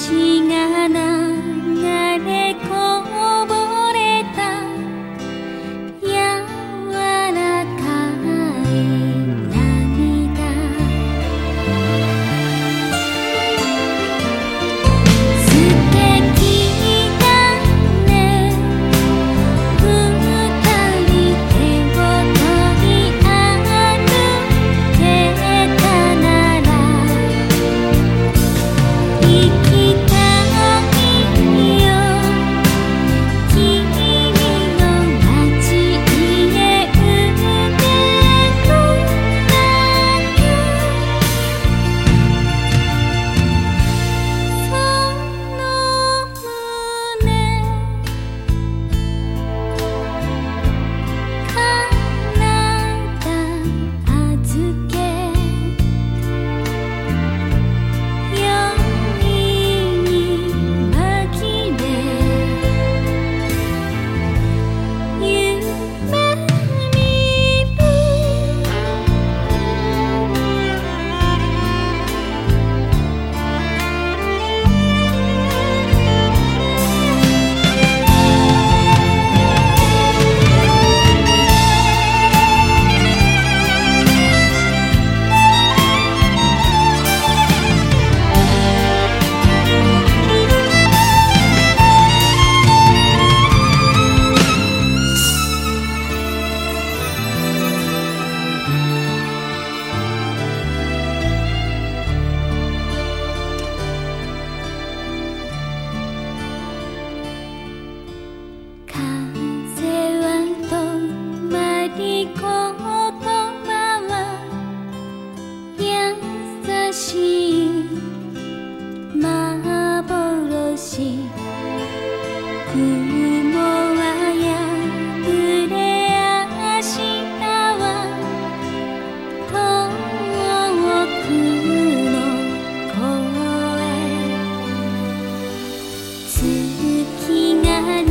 心。しい幻。雲は破れ明日は遠くの声。月が似